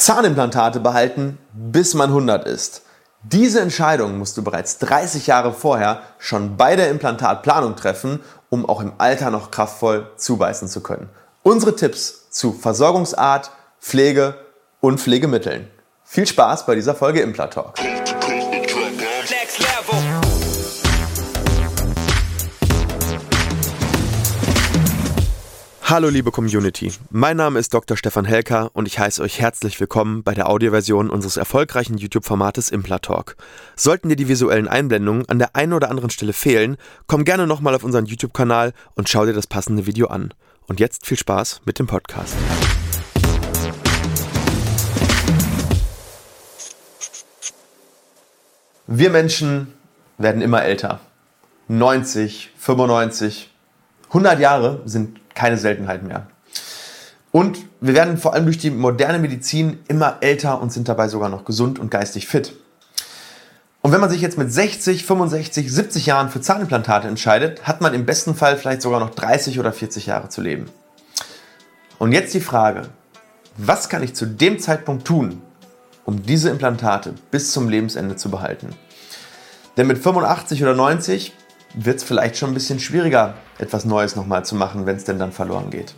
Zahnimplantate behalten, bis man 100 ist. Diese Entscheidung musst du bereits 30 Jahre vorher schon bei der Implantatplanung treffen, um auch im Alter noch kraftvoll zubeißen zu können. Unsere Tipps zu Versorgungsart, Pflege und Pflegemitteln. Viel Spaß bei dieser Folge Implatalk. Hallo liebe Community, mein Name ist Dr. Stefan Helker und ich heiße euch herzlich willkommen bei der Audioversion unseres erfolgreichen YouTube-Formates Implatalk. Sollten dir die visuellen Einblendungen an der einen oder anderen Stelle fehlen, komm gerne nochmal auf unseren YouTube-Kanal und schau dir das passende Video an. Und jetzt viel Spaß mit dem Podcast. Wir Menschen werden immer älter. 90, 95, 100 Jahre sind keine Seltenheit mehr. Und wir werden vor allem durch die moderne Medizin immer älter und sind dabei sogar noch gesund und geistig fit. Und wenn man sich jetzt mit 60, 65, 70 Jahren für Zahnimplantate entscheidet, hat man im besten Fall vielleicht sogar noch 30 oder 40 Jahre zu leben. Und jetzt die Frage, was kann ich zu dem Zeitpunkt tun, um diese Implantate bis zum Lebensende zu behalten? Denn mit 85 oder 90 wird es vielleicht schon ein bisschen schwieriger, etwas Neues nochmal zu machen, wenn es denn dann verloren geht.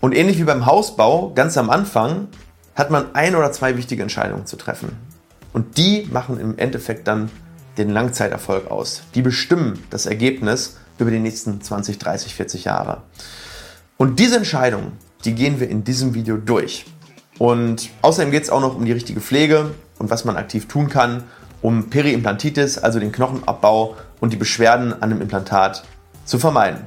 Und ähnlich wie beim Hausbau, ganz am Anfang, hat man ein oder zwei wichtige Entscheidungen zu treffen. Und die machen im Endeffekt dann den Langzeiterfolg aus. Die bestimmen das Ergebnis über die nächsten 20, 30, 40 Jahre. Und diese Entscheidungen, die gehen wir in diesem Video durch. Und außerdem geht es auch noch um die richtige Pflege und was man aktiv tun kann, um Periimplantitis, also den Knochenabbau und die Beschwerden an dem Implantat zu vermeiden.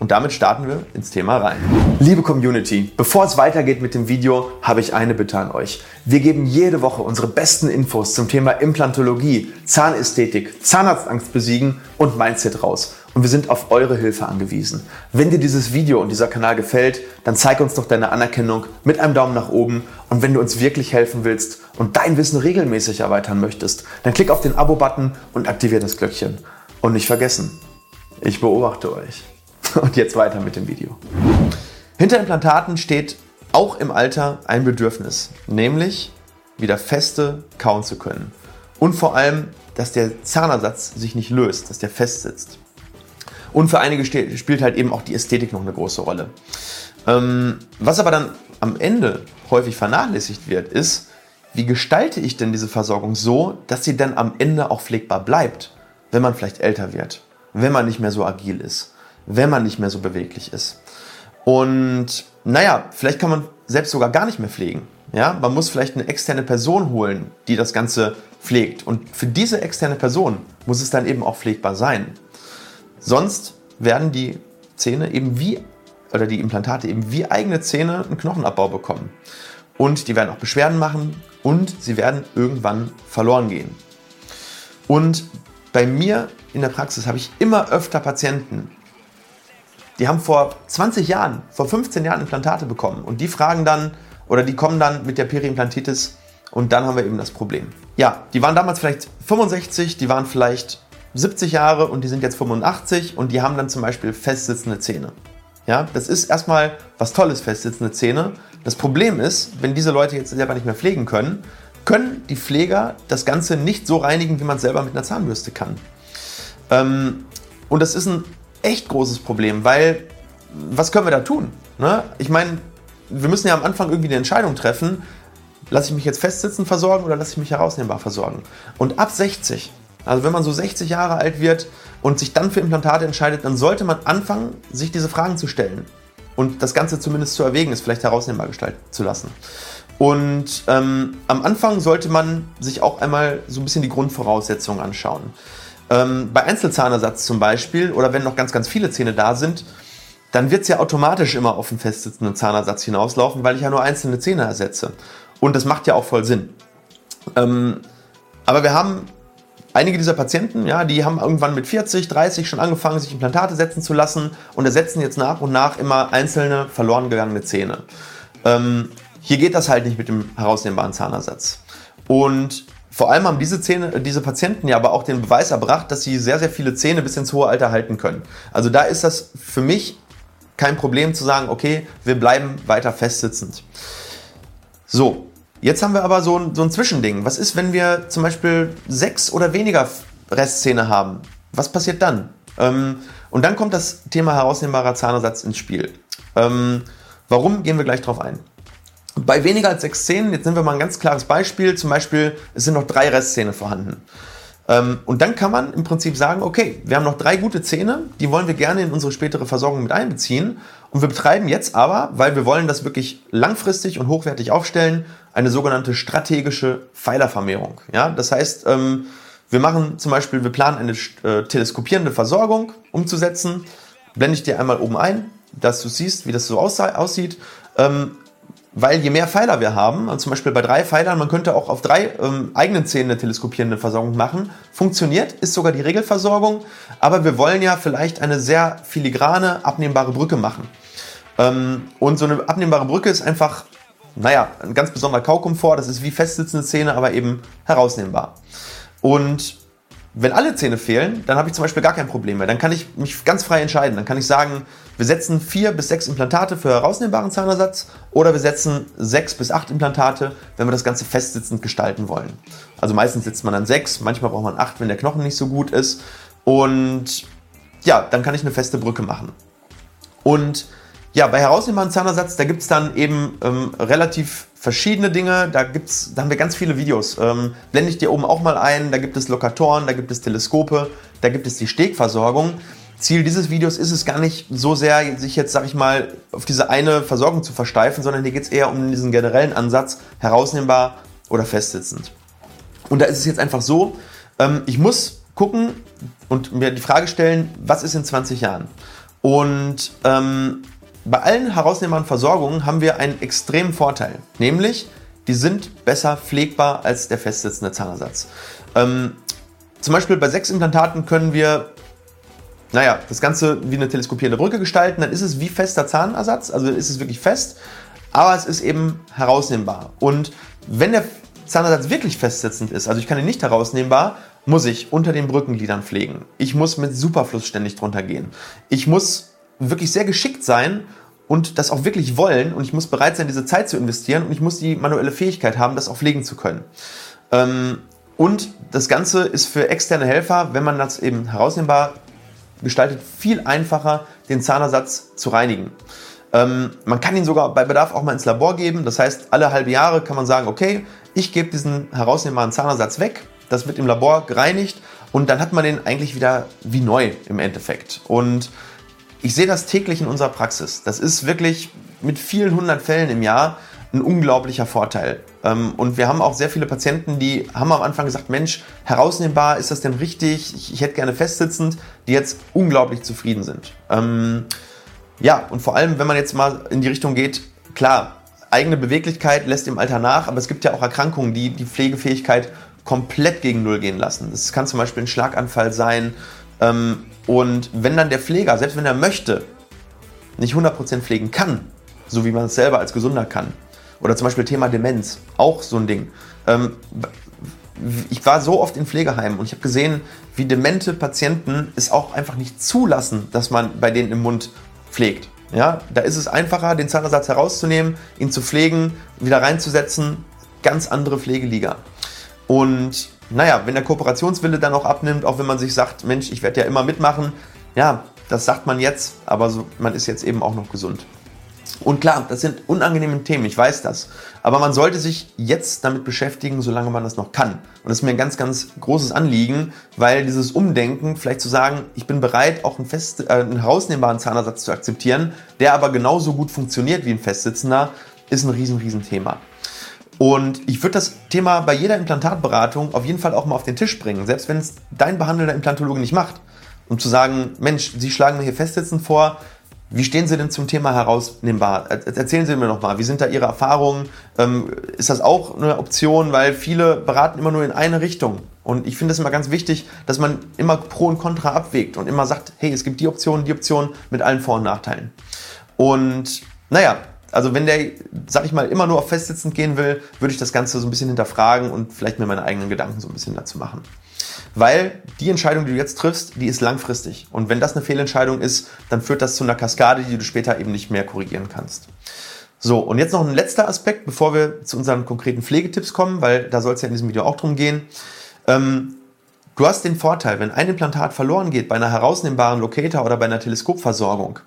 Und damit starten wir ins Thema rein. Liebe Community, bevor es weitergeht mit dem Video, habe ich eine Bitte an euch. Wir geben jede Woche unsere besten Infos zum Thema Implantologie, Zahnästhetik, Zahnarztangst besiegen und Mindset raus. Und wir sind auf eure Hilfe angewiesen. Wenn dir dieses Video und dieser Kanal gefällt, dann zeig uns doch deine Anerkennung mit einem Daumen nach oben. Und wenn du uns wirklich helfen willst und dein Wissen regelmäßig erweitern möchtest, dann klick auf den Abo-Button und aktiviere das Glöckchen. Und nicht vergessen, ich beobachte euch. Und jetzt weiter mit dem Video. Hinter Implantaten steht auch im Alter ein Bedürfnis, nämlich wieder feste kauen zu können. Und vor allem, dass der Zahnersatz sich nicht löst, dass der fest sitzt. Und für einige spielt halt eben auch die Ästhetik noch eine große Rolle. Ähm, was aber dann am Ende häufig vernachlässigt wird, ist, wie gestalte ich denn diese Versorgung so, dass sie dann am Ende auch pflegbar bleibt, wenn man vielleicht älter wird, wenn man nicht mehr so agil ist wenn man nicht mehr so beweglich ist. Und naja, vielleicht kann man selbst sogar gar nicht mehr pflegen. Ja, man muss vielleicht eine externe Person holen, die das Ganze pflegt. Und für diese externe Person muss es dann eben auch pflegbar sein. Sonst werden die Zähne eben wie, oder die Implantate eben wie eigene Zähne einen Knochenabbau bekommen. Und die werden auch Beschwerden machen und sie werden irgendwann verloren gehen. Und bei mir in der Praxis habe ich immer öfter Patienten, die haben vor 20 Jahren, vor 15 Jahren Implantate bekommen und die fragen dann oder die kommen dann mit der Periimplantitis und dann haben wir eben das Problem. Ja, die waren damals vielleicht 65, die waren vielleicht 70 Jahre und die sind jetzt 85 und die haben dann zum Beispiel festsitzende Zähne. Ja, das ist erstmal was Tolles, festsitzende Zähne. Das Problem ist, wenn diese Leute jetzt selber nicht mehr pflegen können, können die Pfleger das Ganze nicht so reinigen, wie man es selber mit einer Zahnbürste kann. Ähm, und das ist ein echt großes Problem, weil was können wir da tun? Ne? Ich meine, wir müssen ja am Anfang irgendwie eine Entscheidung treffen. Lasse ich mich jetzt festsitzen versorgen oder lasse ich mich herausnehmbar versorgen? Und ab 60, also wenn man so 60 Jahre alt wird und sich dann für Implantate entscheidet, dann sollte man anfangen, sich diese Fragen zu stellen und das Ganze zumindest zu erwägen, es vielleicht herausnehmbar gestalten zu lassen. Und ähm, am Anfang sollte man sich auch einmal so ein bisschen die Grundvoraussetzungen anschauen. Ähm, bei Einzelzahnersatz zum Beispiel oder wenn noch ganz, ganz viele Zähne da sind, dann wird es ja automatisch immer auf einen festsitzenden Zahnersatz hinauslaufen, weil ich ja nur einzelne Zähne ersetze. Und das macht ja auch voll Sinn. Ähm, aber wir haben einige dieser Patienten, ja, die haben irgendwann mit 40, 30 schon angefangen, sich Implantate setzen zu lassen und ersetzen jetzt nach und nach immer einzelne verloren gegangene Zähne. Ähm, hier geht das halt nicht mit dem herausnehmbaren Zahnersatz. Und vor allem haben diese, Zähne, diese Patienten ja aber auch den Beweis erbracht, dass sie sehr, sehr viele Zähne bis ins hohe Alter halten können. Also da ist das für mich kein Problem zu sagen, okay, wir bleiben weiter festsitzend. So, Jetzt haben wir aber so ein, so ein Zwischending. Was ist, wenn wir zum Beispiel sechs oder weniger Restzähne haben? Was passiert dann? Ähm, und dann kommt das Thema herausnehmbarer Zahnersatz ins Spiel. Ähm, warum, gehen wir gleich drauf ein. Bei weniger als sechs Zähnen, jetzt nehmen wir mal ein ganz klares Beispiel, zum Beispiel, es sind noch drei Restzähne vorhanden. Ähm, und dann kann man im Prinzip sagen, okay, wir haben noch drei gute Zähne, die wollen wir gerne in unsere spätere Versorgung mit einbeziehen. Und wir betreiben jetzt aber, weil wir wollen das wirklich langfristig und hochwertig aufstellen, eine sogenannte strategische Pfeilervermehrung. Ja, das heißt, ähm, wir machen zum Beispiel, wir planen eine äh, teleskopierende Versorgung umzusetzen. Blende ich dir einmal oben ein, dass du siehst, wie das so aussieht. Ähm, weil je mehr Pfeiler wir haben, also zum Beispiel bei drei Pfeilern, man könnte auch auf drei ähm, eigenen Zähnen eine teleskopierende Versorgung machen. Funktioniert, ist sogar die Regelversorgung, aber wir wollen ja vielleicht eine sehr filigrane, abnehmbare Brücke machen. Ähm, und so eine abnehmbare Brücke ist einfach, naja, ein ganz besonderer Kaukomfort. Das ist wie festsitzende Zähne, aber eben herausnehmbar. Und wenn alle Zähne fehlen, dann habe ich zum Beispiel gar kein Problem mehr. Dann kann ich mich ganz frei entscheiden. Dann kann ich sagen, wir setzen vier bis sechs Implantate für herausnehmbaren Zahnersatz oder wir setzen sechs bis acht Implantate, wenn wir das Ganze festsitzend gestalten wollen. Also meistens setzt man dann sechs, manchmal braucht man acht, wenn der Knochen nicht so gut ist. Und ja, dann kann ich eine feste Brücke machen. Und ja, bei herausnehmbaren Zahnersatz, da gibt es dann eben ähm, relativ verschiedene Dinge. Da, gibt's, da haben wir ganz viele Videos. Ähm, blende ich dir oben auch mal ein. Da gibt es Lokatoren, da gibt es Teleskope, da gibt es die Stegversorgung. Ziel dieses Videos ist es gar nicht so sehr, sich jetzt, sag ich mal, auf diese eine Versorgung zu versteifen, sondern hier geht es eher um diesen generellen Ansatz, herausnehmbar oder festsitzend. Und da ist es jetzt einfach so, ähm, ich muss gucken und mir die Frage stellen, was ist in 20 Jahren? Und ähm, bei allen herausnehmbaren Versorgungen haben wir einen extremen Vorteil, nämlich die sind besser pflegbar als der festsitzende Zahnersatz. Ähm, zum Beispiel bei sechs Implantaten können wir naja, das Ganze wie eine teleskopierende Brücke gestalten, dann ist es wie fester Zahnersatz, also ist es wirklich fest, aber es ist eben herausnehmbar. Und wenn der Zahnersatz wirklich festsitzend ist, also ich kann ihn nicht herausnehmbar, muss ich unter den Brückengliedern pflegen. Ich muss mit Superfluss ständig drunter gehen. Ich muss wirklich sehr geschickt sein und das auch wirklich wollen und ich muss bereit sein, diese Zeit zu investieren und ich muss die manuelle Fähigkeit haben, das auch pflegen zu können. Ähm, und das Ganze ist für externe Helfer, wenn man das eben herausnehmbar gestaltet, viel einfacher, den Zahnersatz zu reinigen. Ähm, man kann ihn sogar bei Bedarf auch mal ins Labor geben. Das heißt, alle halbe Jahre kann man sagen, okay, ich gebe diesen herausnehmbaren Zahnersatz weg. Das wird im Labor gereinigt und dann hat man den eigentlich wieder wie neu im Endeffekt. Und ich sehe das täglich in unserer Praxis. Das ist wirklich mit vielen hundert Fällen im Jahr ein unglaublicher Vorteil. Ähm, und wir haben auch sehr viele Patienten, die haben am Anfang gesagt, Mensch, herausnehmbar, ist das denn richtig? Ich, hätte gerne festsitzend, die jetzt unglaublich zufrieden sind. Ähm, ja, und vor allem, wenn man jetzt mal in die Richtung geht, klar, eigene Beweglichkeit lässt im Alter nach, aber es gibt ja auch Erkrankungen, die die Pflegefähigkeit komplett gegen Null gehen lassen. Das kann zum Beispiel ein Schlaganfall sein, ähm, und wenn dann der Pfleger, selbst wenn er möchte, nicht 100% pflegen kann, so wie man es selber als Gesunder kann, oder zum Beispiel Thema Demenz, auch so ein Ding. Ähm, ich war so oft in Pflegeheimen und ich habe gesehen, wie demente Patienten es auch einfach nicht zulassen, dass man bei denen im Mund pflegt. Ja, da ist es einfacher, den Zahnersatz herauszunehmen, ihn zu pflegen, wieder reinzusetzen. Ganz andere Pflegeliga. Und naja, wenn der Kooperationswille dann auch abnimmt, auch wenn man sich sagt, Mensch, ich werde ja immer mitmachen, ja, das sagt man jetzt, aber so, man ist jetzt eben auch noch gesund. Und klar, das sind unangenehme Themen, ich weiß das. Aber man sollte sich jetzt damit beschäftigen, solange man das noch kann. Und das ist mir ein ganz, ganz großes Anliegen, weil dieses Umdenken, vielleicht zu sagen, ich bin bereit, auch einen, fest, äh, einen herausnehmbaren Zahnersatz zu akzeptieren, der aber genauso gut funktioniert wie ein festsitzender, ist ein riesen, riesen Thema. Und ich würde das Thema bei jeder Implantatberatung auf jeden Fall auch mal auf den Tisch bringen, selbst wenn es dein behandelnder Implantologe nicht macht. Um zu sagen, Mensch, Sie schlagen mir hier Festsitzen vor, wie stehen Sie denn zum Thema herausnehmbar? Erzählen Sie mir noch mal, wie sind da Ihre Erfahrungen? Ähm, ist das auch eine Option? Weil viele beraten immer nur in eine Richtung. Und ich finde es immer ganz wichtig, dass man immer Pro und Contra abwägt und immer sagt, hey, es gibt die Option, die Option mit allen Vor- und Nachteilen. Und naja, also wenn der, sag ich mal, immer nur auf festsitzend gehen will, würde ich das Ganze so ein bisschen hinterfragen und vielleicht mir meine eigenen Gedanken so ein bisschen dazu machen. Weil die Entscheidung, die du jetzt triffst, die ist langfristig. Und wenn das eine Fehlentscheidung ist, dann führt das zu einer Kaskade, die du später eben nicht mehr korrigieren kannst. So, und jetzt noch ein letzter Aspekt, bevor wir zu unseren konkreten Pflegetipps kommen, weil da soll es ja in diesem Video auch drum gehen. Ähm, du hast den Vorteil, wenn ein Implantat verloren geht bei einer herausnehmbaren Locator oder bei einer Teleskopversorgung,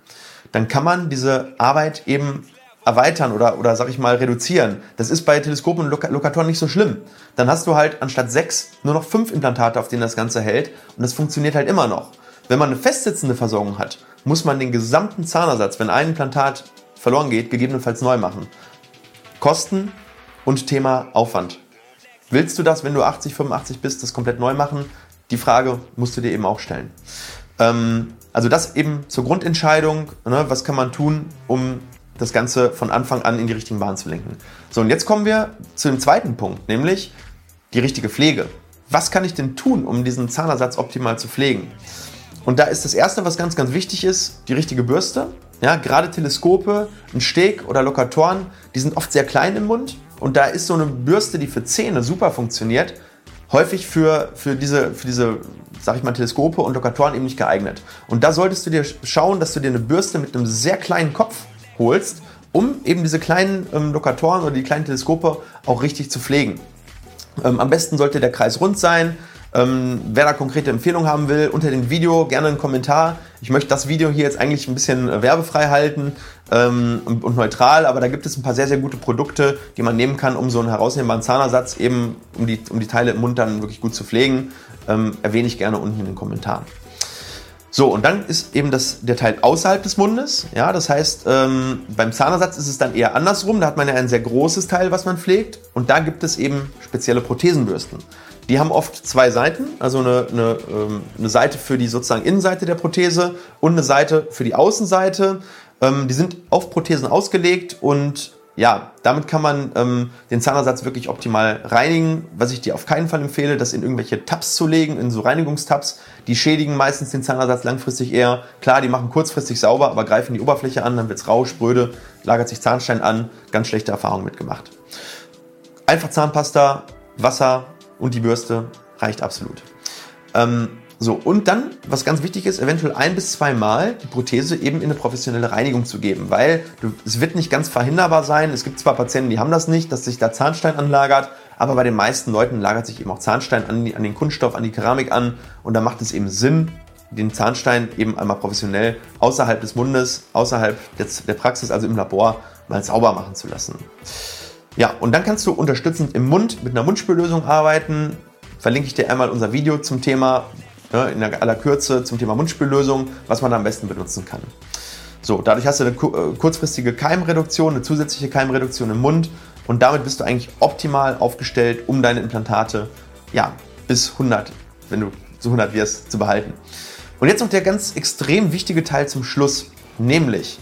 dann kann man diese Arbeit eben erweitern oder, oder sag ich mal, reduzieren. Das ist bei Teleskopen und Lok Lokatoren nicht so schlimm. Dann hast du halt anstatt sechs nur noch fünf Implantate, auf denen das Ganze hält und das funktioniert halt immer noch. Wenn man eine festsitzende Versorgung hat, muss man den gesamten Zahnersatz, wenn ein Implantat verloren geht, gegebenenfalls neu machen. Kosten und Thema Aufwand. Willst du das, wenn du 80, 85 bist, das komplett neu machen? Die Frage musst du dir eben auch stellen. Ähm, also das eben zur Grundentscheidung, ne, was kann man tun, um das Ganze von Anfang an in die richtigen Bahnen zu lenken. So, und jetzt kommen wir zu dem zweiten Punkt, nämlich die richtige Pflege. Was kann ich denn tun, um diesen Zahnersatz optimal zu pflegen? Und da ist das Erste, was ganz, ganz wichtig ist, die richtige Bürste. Ja, gerade Teleskope, ein Steg oder Lokatoren, die sind oft sehr klein im Mund. Und da ist so eine Bürste, die für Zähne super funktioniert, häufig für, für, diese, für diese, sag ich mal, Teleskope und Lokatoren eben nicht geeignet. Und da solltest du dir schauen, dass du dir eine Bürste mit einem sehr kleinen Kopf holst, um eben diese kleinen ähm, Lokatoren oder die kleinen Teleskope auch richtig zu pflegen. Ähm, am besten sollte der Kreis rund sein. Ähm, wer da konkrete Empfehlungen haben will, unter dem Video gerne einen Kommentar. Ich möchte das Video hier jetzt eigentlich ein bisschen äh, werbefrei halten ähm, und, und, neutral, aber da gibt es ein paar sehr, sehr gute Produkte, die man nehmen kann, um so einen herausnehmbaren Zahnersatz eben, um die, um die Teile im Mund dann wirklich gut zu pflegen. Ähm, erwähne ich gerne unten in den Kommentaren. So, und dann ist eben das, der Teil außerhalb des Mundes. Ja, das heißt, ähm, beim Zahnersatz ist es dann eher andersrum. Da hat man ja ein sehr großes Teil, was man pflegt. Und da gibt es eben spezielle Prothesenbürsten. Die haben oft zwei Seiten, also eine, eine, ähm, eine Seite für die sozusagen Innenseite der Prothese und eine Seite für die Außenseite. Ähm, die sind auf Prothesen ausgelegt und ja, damit kann man ähm, den Zahnersatz wirklich optimal reinigen. Was ich dir auf keinen Fall empfehle, das in irgendwelche Tabs zu legen, in so Reinigungstabs. Die schädigen meistens den Zahnersatz langfristig eher. Klar, die machen kurzfristig sauber, aber greifen die Oberfläche an, dann wird's rau, spröde, lagert sich Zahnstein an. Ganz schlechte Erfahrung mitgemacht. Einfach Zahnpasta, Wasser und die Bürste reicht absolut. Ähm, so, und dann, was ganz wichtig ist, eventuell ein bis zwei Mal die Prothese eben in eine professionelle Reinigung zu geben, weil du, es wird nicht ganz verhinderbar sein. Es gibt zwar Patienten, die haben das nicht, dass sich da Zahnstein anlagert, aber bei den meisten Leuten lagert sich eben auch Zahnstein an, an den Kunststoff, an die Keramik an und da macht es eben Sinn, den Zahnstein eben einmal professionell außerhalb des Mundes, außerhalb des, der Praxis, also im Labor, mal sauber machen zu lassen. Ja, und dann kannst du unterstützend im Mund mit einer Mundspüllösung arbeiten. Verlinke ich dir einmal unser Video zum Thema, ne, in aller Kürze zum Thema Mundspüllösung, was man da am besten benutzen kann. So, dadurch hast du eine äh, kurzfristige Keimreduktion, eine zusätzliche Keimreduktion im Mund und damit bist du eigentlich optimal aufgestellt, um deine Implantate ja, bis 100, wenn du zu 100 wirst, zu behalten. Und jetzt noch der ganz extrem wichtige Teil zum Schluss, nämlich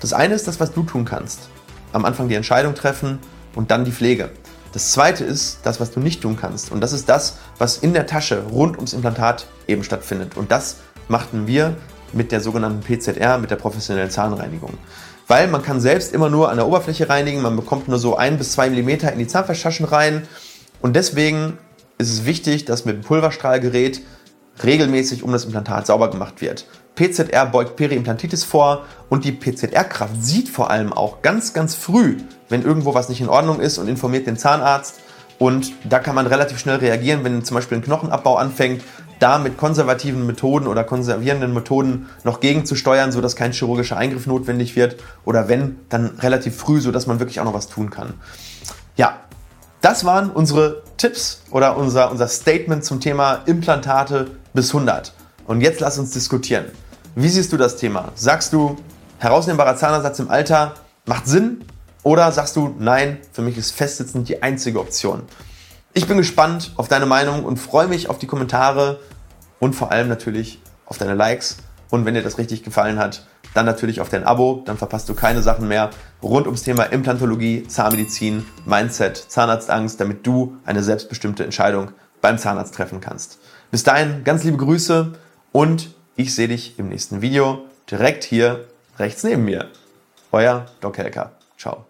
das eine ist das, was du tun kannst. Am Anfang die Entscheidung treffen und dann die Pflege. Das zweite ist das, was du nicht tun kannst. Und das ist das, was in der Tasche rund ums Implantat eben stattfindet. Und das machten wir mit der sogenannten PZR, mit der professionellen Zahnreinigung. Weil man kann selbst immer nur an der Oberfläche reinigen, man bekommt nur so ein bis zwei Millimeter in die Zahnfleischtaschen rein. Und deswegen ist es wichtig, dass mit dem Pulverstrahlgerät regelmäßig um das Implantat sauber gemacht wird. PZR beugt Periimplantitis vor und die PZR-Kraft sieht vor allem auch ganz, ganz früh, wenn irgendwo was nicht in Ordnung ist und informiert den Zahnarzt. Und da kann man relativ schnell reagieren, wenn zum Beispiel ein Knochenabbau anfängt, da mit konservativen Methoden oder konservierenden Methoden noch gegenzusteuern, sodass kein chirurgischer Eingriff notwendig wird. Oder wenn, dann relativ früh, sodass man wirklich auch noch was tun kann. Ja, das waren unsere Tipps oder unser, unser Statement zum Thema Implantate bis 100. Und jetzt lass uns diskutieren. Wie siehst du das Thema? Sagst du, herausnehmbarer Zahnersatz im Alter macht Sinn? Oder sagst du, nein, für mich ist Festsitzen die einzige Option? Ich bin gespannt auf deine Meinung und freue mich auf die Kommentare und vor allem natürlich auf deine Likes. Und wenn dir das richtig gefallen hat, dann natürlich auf dein Abo, dann verpasst du keine Sachen mehr rund ums Thema Implantologie, Zahnmedizin, Mindset, Zahnarztangst, damit du eine selbstbestimmte Entscheidung beim Zahnarzt treffen kannst. Bis dahin, ganz liebe Grüße und ich sehe dich im nächsten Video direkt hier rechts neben mir. Euer Doc Helker. Ciao.